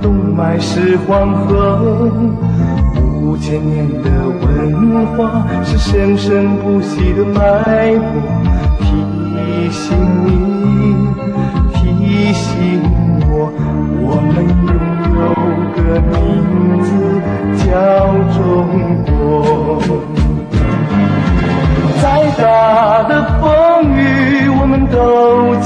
动，脉是黄河，五千年的文化是生生不息的脉搏，提醒你，提醒我，我们拥有个名字叫中国。再大的风雨，我们都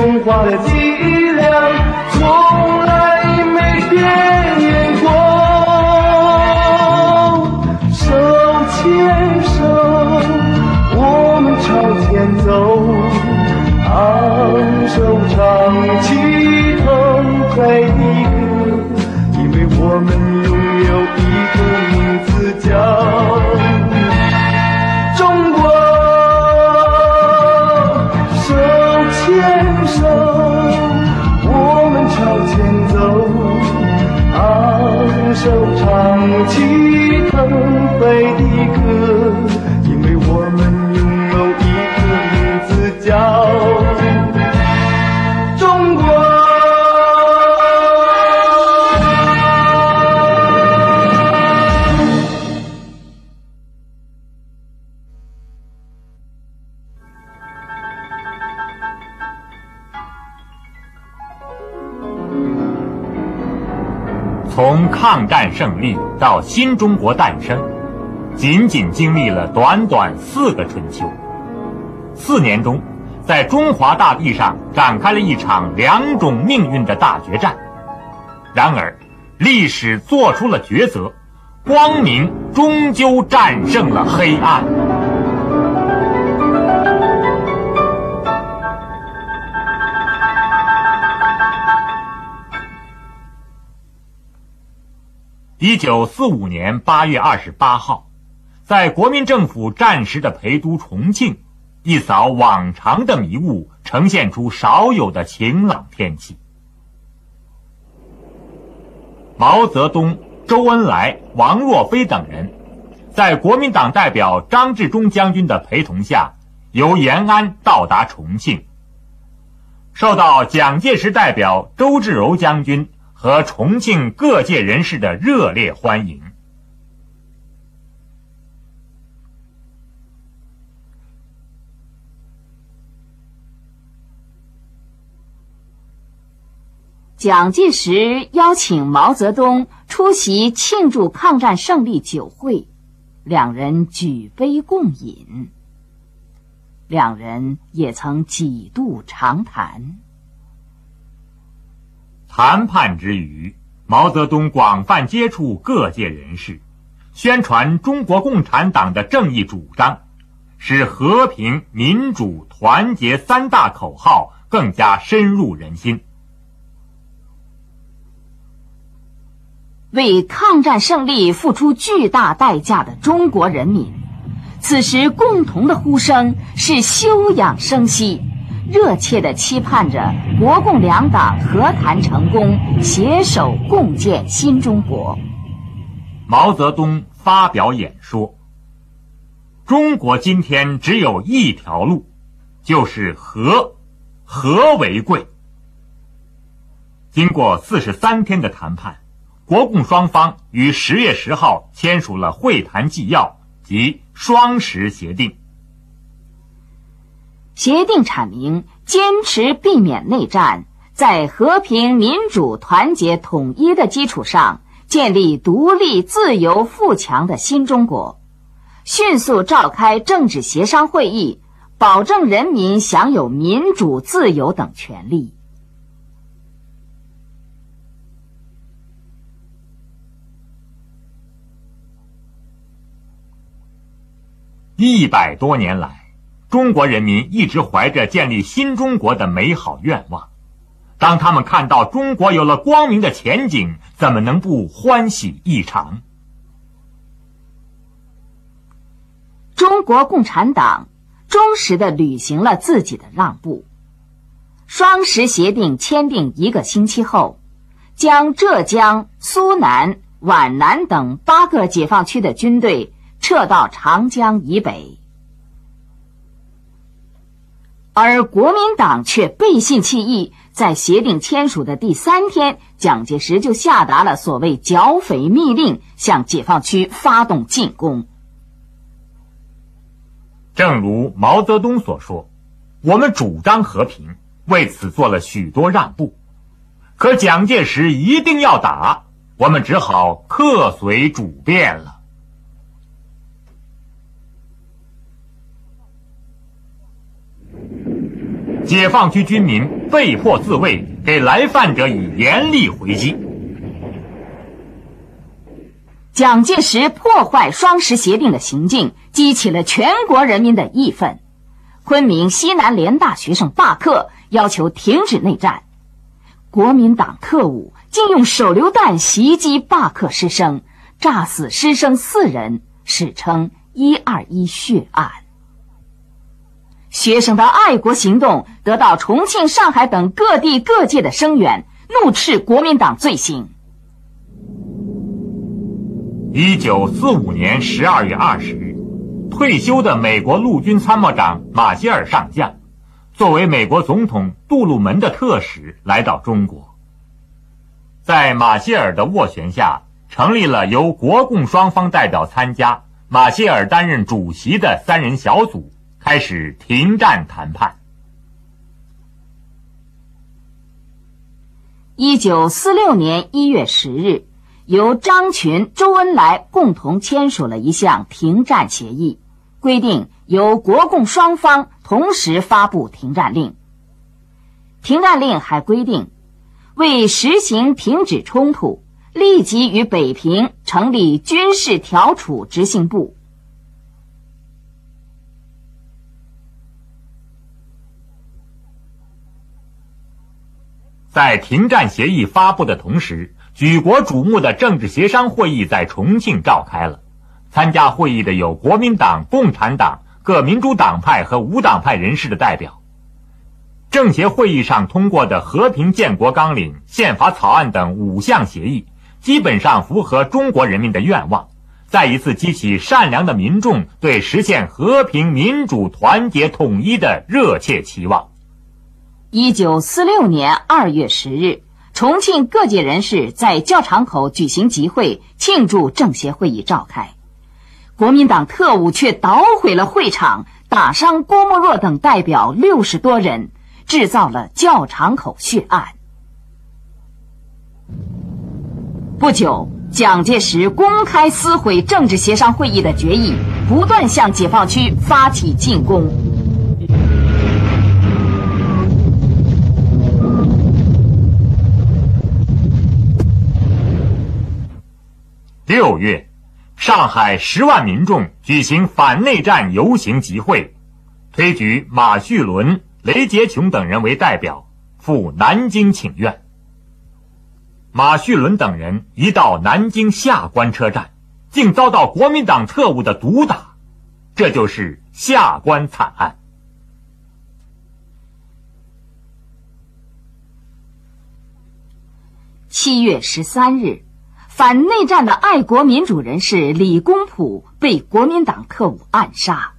中华的记忆，就唱起到新中国诞生，仅仅经历了短短四个春秋。四年中，在中华大地上展开了一场两种命运的大决战。然而，历史做出了抉择，光明终究战胜了黑暗。一九四五年八月二十八号，在国民政府战时的陪都重庆，一扫往常的迷雾，呈现出少有的晴朗天气。毛泽东、周恩来、王若飞等人，在国民党代表张治中将军的陪同下，由延安到达重庆，受到蒋介石代表周至柔将军。和重庆各界人士的热烈欢迎。蒋介石邀请毛泽东出席庆祝抗战胜利酒会，两人举杯共饮。两人也曾几度长谈。谈判之余，毛泽东广泛接触各界人士，宣传中国共产党的正义主张，使和平、民主、团结三大口号更加深入人心。为抗战胜利付出巨大代价的中国人民，此时共同的呼声是休养生息。热切地期盼着国共两党和谈成功，携手共建新中国。毛泽东发表演说：“中国今天只有一条路，就是和，和为贵。”经过四十三天的谈判，国共双方于十月十号签署了会谈纪要及双十协定。协定阐明，坚持避免内战，在和平、民主、团结、统一的基础上，建立独立、自由、富强的新中国。迅速召开政治协商会议，保证人民享有民主、自由等权利。一百多年来。中国人民一直怀着建立新中国的美好愿望，当他们看到中国有了光明的前景，怎么能不欢喜异常？中国共产党忠实的履行了自己的让步。双十协定签订一个星期后，将浙江、苏南、皖南等八个解放区的军队撤到长江以北，而国民党却背信弃义，在协定签署的第三天，蒋介石就下达了所谓剿匪密令，向解放区发动进攻。正如毛泽东所说：“我们主张和平，为此做了许多让步，可蒋介石一定要打。”我们只好客随主便了。解放区军民被迫自卫，给来犯者以严厉回击。蒋介石破坏双十协定的行径，激起了全国人民的义愤。昆明西南联大学生罢课，要求停止内战。国民党特务。竟用手榴弹袭击罢课师生，炸死师生四人，史称“一二一血案”。学生的爱国行动得到重庆、上海等各地各界的声援，怒斥国民党罪行。一九四五年十二月二十日，退休的美国陆军参谋长马歇尔上将，作为美国总统杜鲁门的特使来到中国。在马歇尔的斡旋下，成立了由国共双方代表参加、马歇尔担任主席的三人小组，开始停战谈判。一九四六年一月十日，由张群、周恩来共同签署了一项停战协议，规定由国共双方同时发布停战令。停战令还规定。为实行停止冲突，立即与北平成立军事调处执行部。在停战协议发布的同时，举国瞩目的政治协商会议在重庆召开了。参加会议的有国民党、共产党、各民主党派和无党派人士的代表。政协会议上通过的和平建国纲领、宪法草案等五项协议，基本上符合中国人民的愿望，再一次激起善良的民众对实现和平、民主、团结、统一的热切期望。一九四六年二月十日，重庆各界人士在教场口举行集会，庆祝政协会议召开。国民党特务却捣毁了会场，打伤郭沫若等代表六十多人。制造了教场口血案。不久，蒋介石公开撕毁政治协商会议的决议，不断向解放区发起进攻。六月，上海十万民众举行反内战游行集会，推举马叙伦。雷洁琼等人为代表赴南京请愿。马叙伦等人一到南京下关车站，竟遭到国民党特务的毒打，这就是下关惨案。七月十三日，反内战的爱国民主人士李公朴被国民党特务暗杀。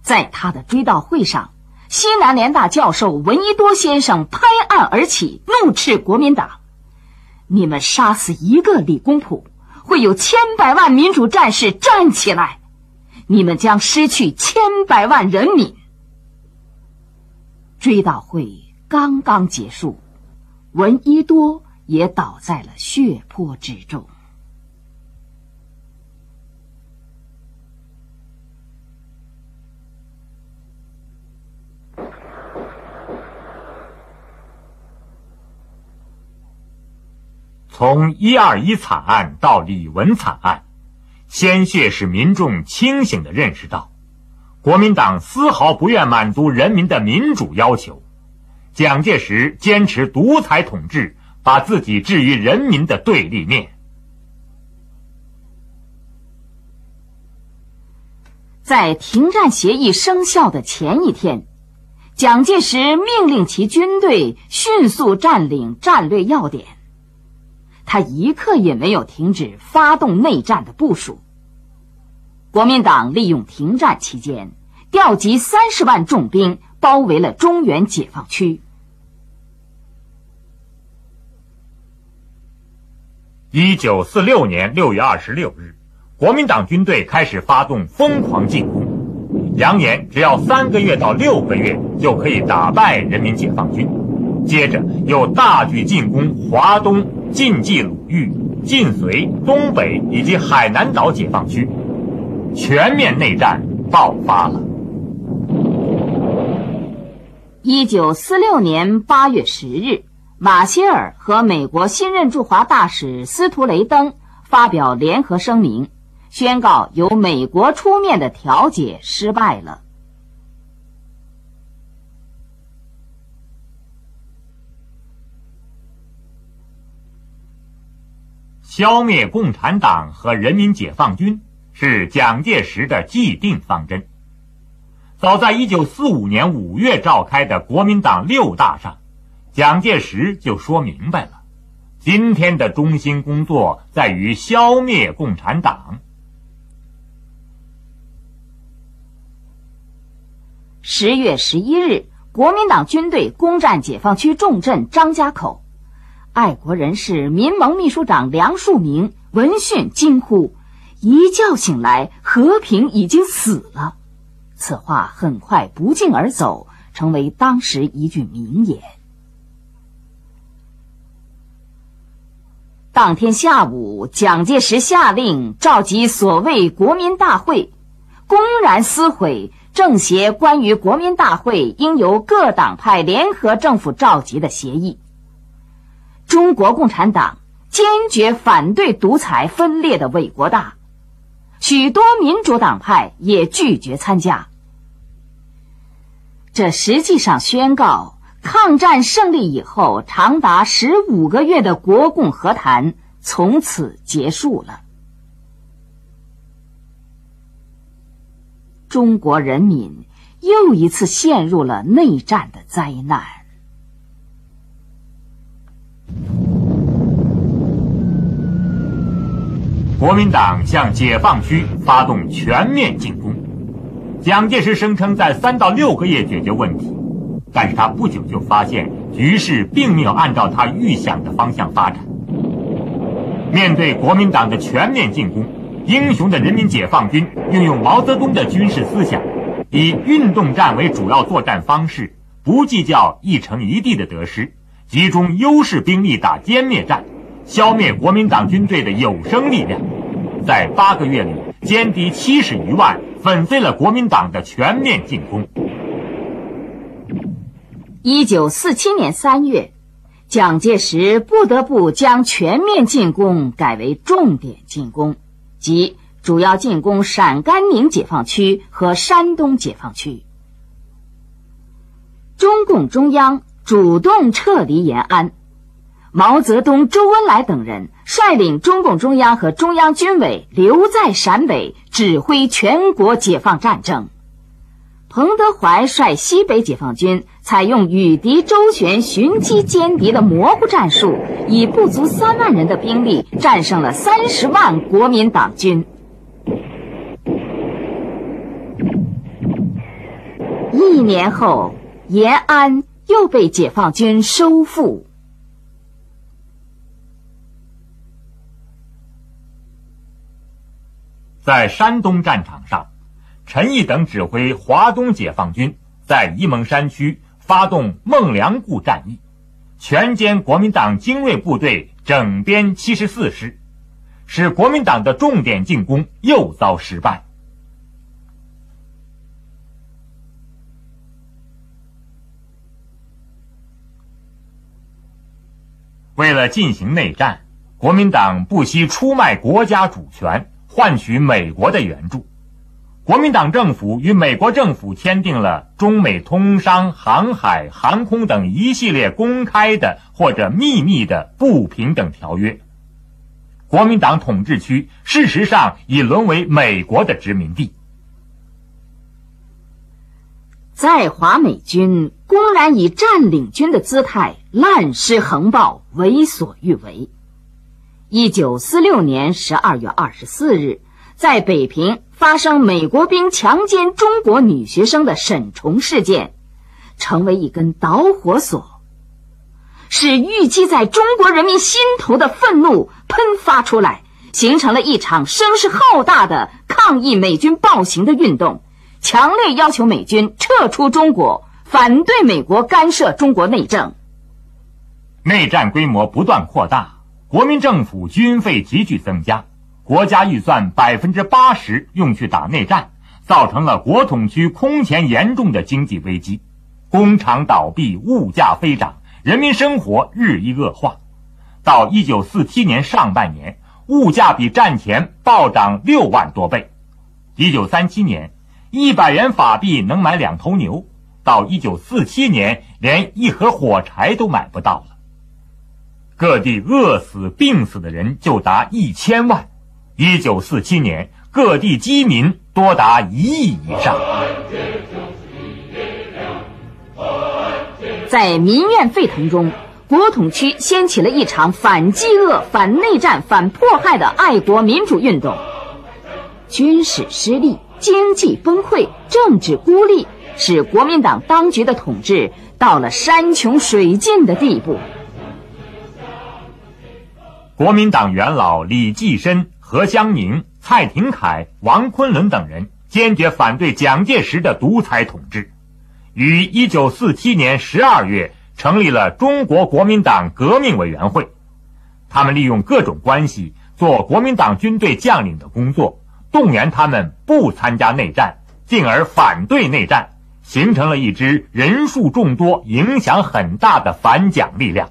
在他的追悼会上，西南联大教授闻一多先生拍案而起，怒斥国民党：“你们杀死一个李公朴，会有千百万民主战士站起来，你们将失去千百万人民。”追悼会刚刚结束，闻一多也倒在了血泊之中。从一二一惨案到李文惨案，鲜血使民众清醒地认识到，国民党丝毫不愿满足人民的民主要求，蒋介石坚持独裁统治，把自己置于人民的对立面。在停战协议生效的前一天，蒋介石命令其军队迅速占领战略要点。他一刻也没有停止发动内战的部署。国民党利用停战期间，调集三十万重兵，包围了中原解放区。一九四六年六月二十六日，国民党军队开始发动疯狂进攻，扬言只要三个月到六个月就可以打败人民解放军。接着又大举进攻华东、晋冀鲁豫、晋绥、东北以及海南岛解放区，全面内战爆发了。一九四六年八月十日。马歇尔和美国新任驻华大使斯图雷登发表联合声明，宣告由美国出面的调解失败了。消灭共产党和人民解放军是蒋介石的既定方针。早在一九四五年五月召开的国民党六大上。蒋介石就说明白了，今天的中心工作在于消灭共产党。十月十一日，国民党军队攻占解放区重镇张家口，爱国人士民盟秘书长梁漱溟闻讯惊呼：“一觉醒来，和平已经死了。”此话很快不胫而走，成为当时一句名言。当天下午，蒋介石下令召集所谓国民大会，公然撕毁政协关于国民大会应由各党派联合政府召集的协议。中国共产党坚决反对独裁分裂的伪国大，许多民主党派也拒绝参加。这实际上宣告。抗战胜利以后，长达十五个月的国共和谈从此结束了。中国人民又一次陷入了内战的灾难。国民党向解放区发动全面进攻，蒋介石声称在三到六个月解决问题。但是他不久就发现局势并没有按照他预想的方向发展。面对国民党的全面进攻，英雄的人民解放军运用毛泽东的军事思想，以运动战为主要作战方式，不计较一城一地的得失，集中优势兵力打歼灭战，消灭国民党军队的有生力量，在八个月里歼敌七十余万，粉碎了国民党的全面进攻。一九四七年三月，蒋介石不得不将全面进攻改为重点进攻，即主要进攻陕甘宁解放区和山东解放区。中共中央主动撤离延安，毛泽东、周恩来等人率领中共中央和中央军委留在陕北，指挥全国解放战争。彭德怀率西北解放军采用与敌周旋、寻机歼敌的模糊战术，以不足三万人的兵力战胜了三十万国民党军。一年后，延安又被解放军收复。在山东战场上。陈毅等指挥华东解放军在沂蒙山区发动孟良崮战役，全歼国民党精锐部队整编七十四师，使国民党的重点进攻又遭失败。为了进行内战，国民党不惜出卖国家主权，换取美国的援助。国民党政府与美国政府签订了中美通商、航海、航空等一系列公开的或者秘密的不平等条约。国民党统治区事实上已沦为美国的殖民地。在华美军公然以占领军的姿态滥施横暴、为所欲为。一九四六年十二月二十四日，在北平发生美国兵强奸中国女学生的沈崇事件，成为一根导火索，使郁积在中国人民心头的愤怒喷发出来，形成了一场声势浩大的抗议美军暴行的运动，强烈要求美军撤出中国，反对美国干涉中国内政。内战规模不断扩大。国民政府军费急剧增加，国家预算百分之八十用去打内战，造成了国统区空前严重的经济危机，工厂倒闭，物价飞涨，人民生活日益恶化。到一九四七年上半年，物价比战前暴涨六万多倍。一九三七年，一百元法币能买两头牛，到一九四七年，连一盒火柴都买不到了。各地饿死、病死的人就达一千万。一九四七年，各地饥民多达一亿以上。在民怨沸腾中，国统区掀起了一场反饥饿、反内战、反迫害的爱国民主运动。军事失利，经济崩溃，政治孤立，使国民党当局的统治到了山穷水尽的地步。国民党元老李济深、何香凝、蔡廷锴、王昆仑等人坚决反对蒋介石的独裁统治，于一九四七年十二月成立了中国国民党革命委员会。他们利用各种关系做国民党军队将领的工作，动员他们不参加内战，进而反对内战，形成了一支人数众多、影响很大的反蒋力量。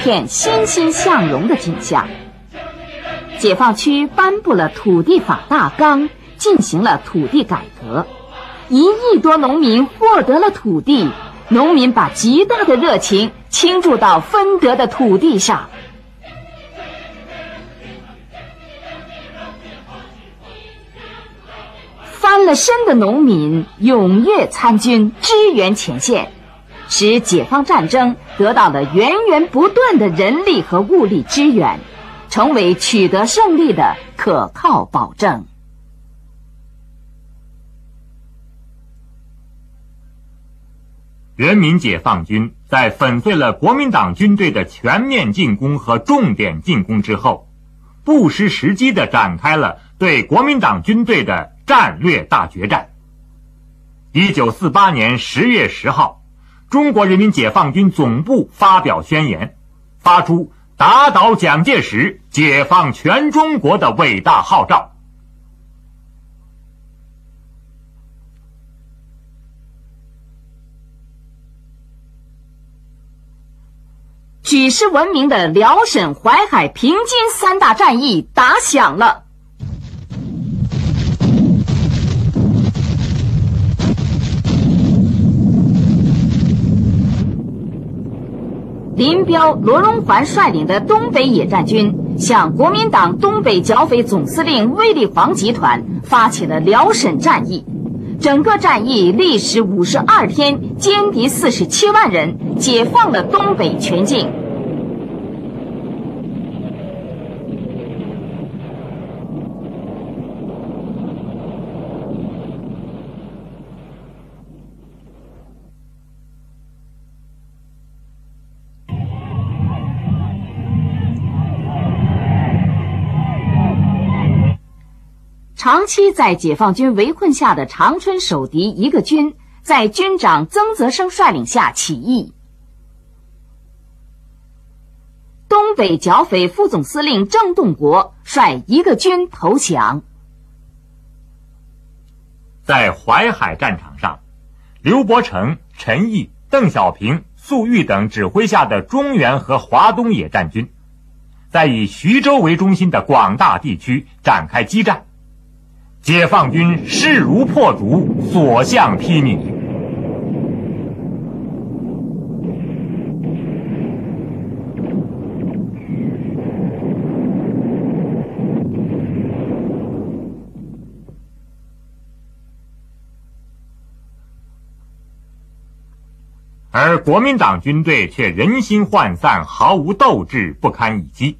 片欣欣向荣的景象。解放区颁布了土地法大纲，进行了土地改革，一亿多农民获得了土地，农民把极大的热情倾注到分得的土地上。翻了身的农民踊跃参军，支援前线。使解放战争得到了源源不断的人力和物力支援，成为取得胜利的可靠保证。人民解放军在粉碎了国民党军队的全面进攻和重点进攻之后，不失时机的展开了对国民党军队的战略大决战。一九四八年十月十号。中国人民解放军总部发表宣言，发出打倒蒋介石、解放全中国的伟大号召。举世闻名的辽沈淮海平津三大战役打响了。林彪、罗荣桓率领的东北野战军向国民党东北剿匪总司令卫立煌集团发起了辽沈战役，整个战役历时五十二天，歼敌四十七万人，解放了东北全境。长期在解放军围困下的长春守敌一个军，在军长曾泽生率领下起义。东北剿匪副总司令郑洞国率一个军投降。在淮海战场上，刘伯承、陈毅、邓小平、粟裕等指挥下的中原和华东野战军，在以徐州为中心的广大地区展开激战，解放军势如破竹，所向披靡。而国民党军队却人心涣散，毫无斗志，不堪一击。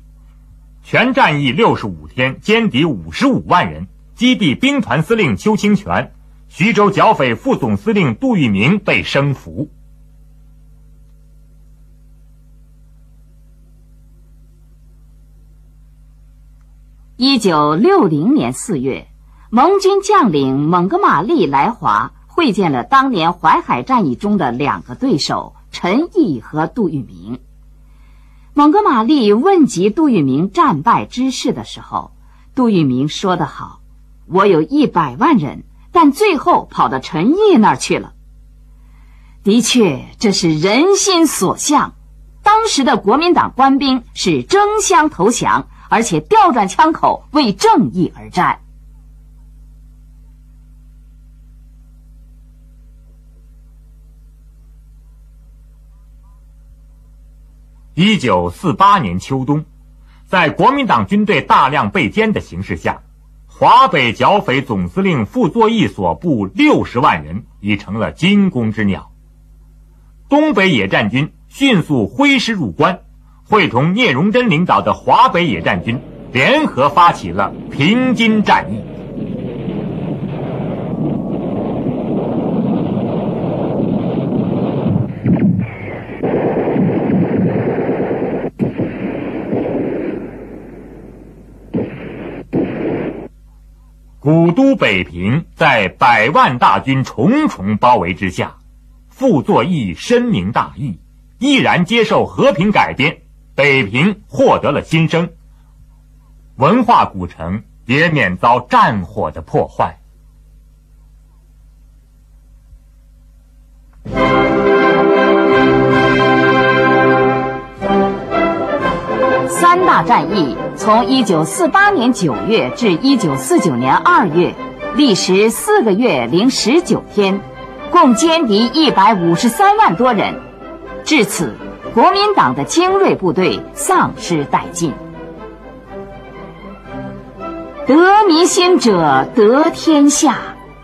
全战役六十五天，歼敌五十五万人，击毙兵团司令邱清泉，徐州剿匪副总司令杜聿明被升俘。一九六零年四月，盟军将领蒙哥马利来华。会见了当年淮海战役中的两个对手陈毅和杜聿明。蒙哥马利问及杜聿明战败之事的时候，杜聿明说得好：“我有一百万人，但最后跑到陈毅那儿去了。”的确，这是人心所向。当时的国民党官兵是争相投降，而且调转枪口为正义而战。一九四八年秋冬，在国民党军队大量被歼的形势下，华北剿匪总司令傅作义所部六十万人已成了惊弓之鸟。东北野战军迅速挥师入关，会同聂荣臻领导的华北野战军联合发起了平津战役。古都北平在百万大军重重包围之下，傅作义深明大义，毅然接受和平改编，北平获得了新生，文化古城也免遭战火的破坏。三大战役从一九四八年九月至一九四九年二月，历时四个月零十九天，共歼敌一百五十三万多人。至此，国民党的精锐部队丧失殆尽。得民心者得天下，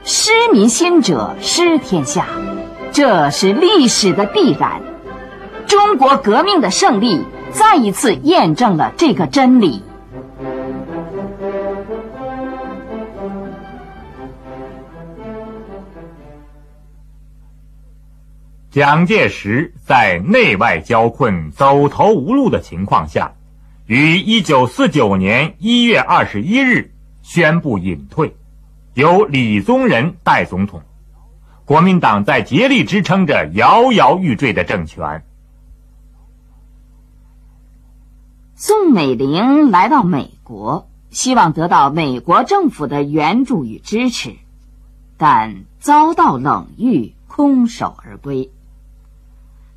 失民心者失天下，这是历史的必然。中国革命的胜利。再一次验证了这个真理。蒋介石在内外交困、走投无路的情况下，于一九四九年一月二十一日宣布隐退，由李宗仁代总统。国民党在竭力支撑着摇摇欲坠的政权。宋美龄来到美国，希望得到美国政府的援助与支持，但遭到冷遇，空手而归。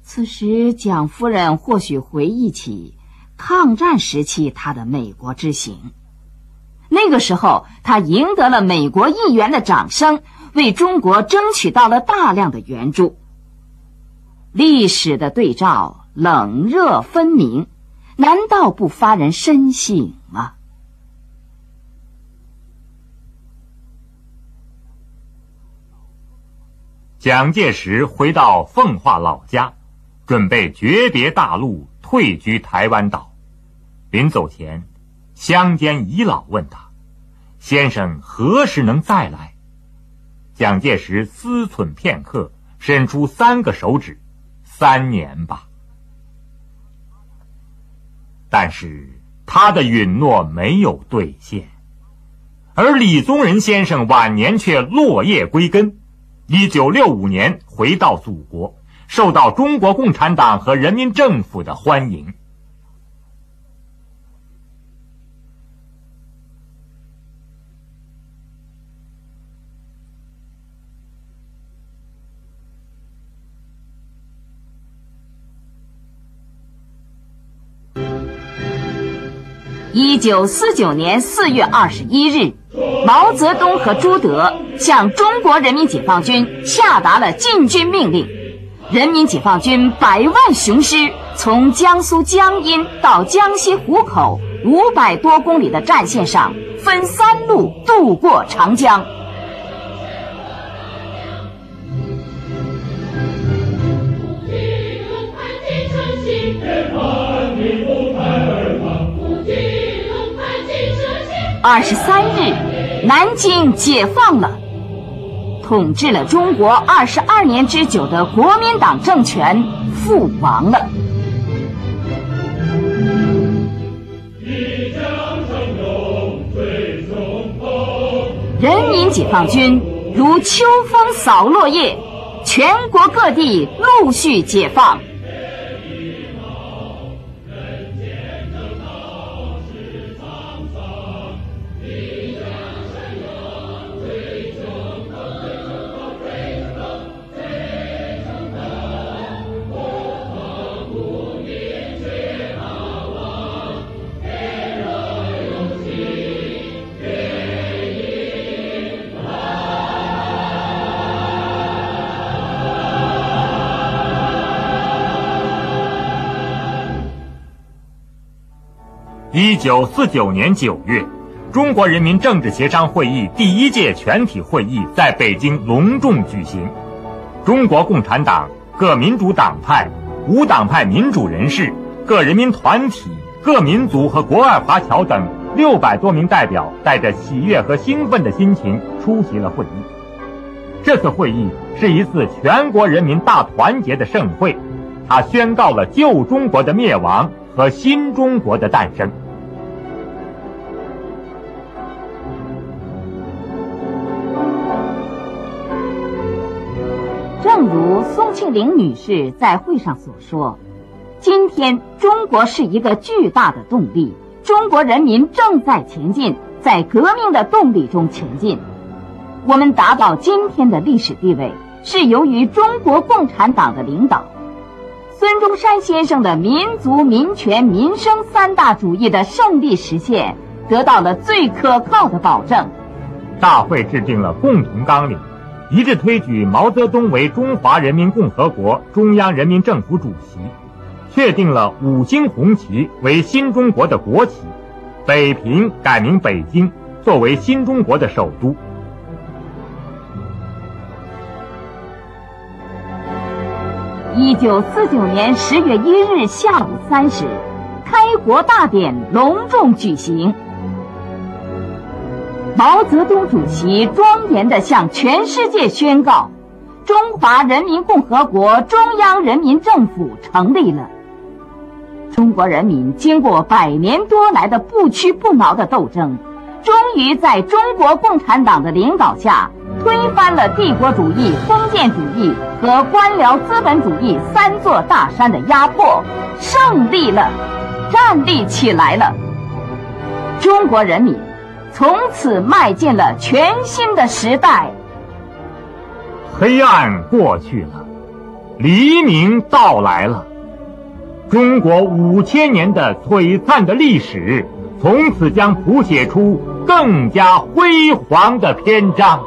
此时，蒋夫人或许回忆起抗战时期她的美国之行。那个时候，她赢得了美国议员的掌声，为中国争取到了大量的援助。历史的对照，冷热分明。难道不发人深省吗？蒋介石回到奉化老家，准备诀别大陆，退居台湾岛。临走前，乡间遗老问他：“先生何时能再来？”蒋介石思忖片刻，伸出三个手指：“三年吧。”但是他的允诺没有兑现，而李宗仁先生晚年却落叶归根。一九六五年回到祖国，受到中国共产党和人民政府的欢迎。一九四九年四月二十一日，毛泽东和朱德向中国人民解放军下达了进军命令。人民解放军百万雄师从江苏江阴到江西湖口五百多公里的战线上，分三路渡过长江。二十三日，南京解放了。统治了中国二十二年之久的国民党政权覆亡了。人民解放军如秋风扫落叶，全国各地陆续解放。九四九年九月，中国人民政治协商会议第一届全体会议在北京隆重举行。中国共产党各民主党派、无党派民主人士、各人民团体、各民族和国外华侨等六百多名代表，带着喜悦和兴奋的心情出席了会议。这次会议是一次全国人民大团结的盛会，它宣告了旧中国的灭亡。和新中国的诞生。正如宋庆龄女士在会上所说：“今天中国是一个巨大的动力，中国人民正在前进，在革命的动力中前进。我们达到今天的历史地位，是由于中国共产党的领导。”孙中山先生的民族、民权、民生三大主义的胜利实现，得到了最可靠的保证。大会制定了共同纲领，一致推举毛泽东为中华人民共和国中央人民政府主席，确定了五星红旗为新中国的国旗，北平改名北京，作为新中国的首都。一九四九年十月一日下午三时，开国大典隆重举行。毛泽东主席庄严地向全世界宣告：中华人民共和国中央人民政府成立了。中国人民经过百年多来的不屈不挠的斗争，终于在中国共产党的领导下。推翻了帝国主义、封建主义和官僚资本主义三座大山的压迫，胜利了，站立起来了。中国人民从此迈进了全新的时代。黑暗过去了，黎明到来了。中国五千年的璀璨的历史，从此将谱写出更加辉煌的篇章。